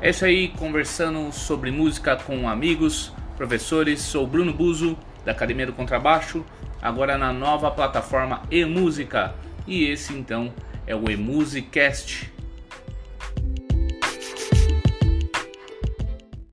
É isso aí, conversando sobre música com amigos, professores. Sou Bruno Buzo, da Academia do Contrabaixo, agora na nova plataforma eMúsica. E esse então é o eMusicast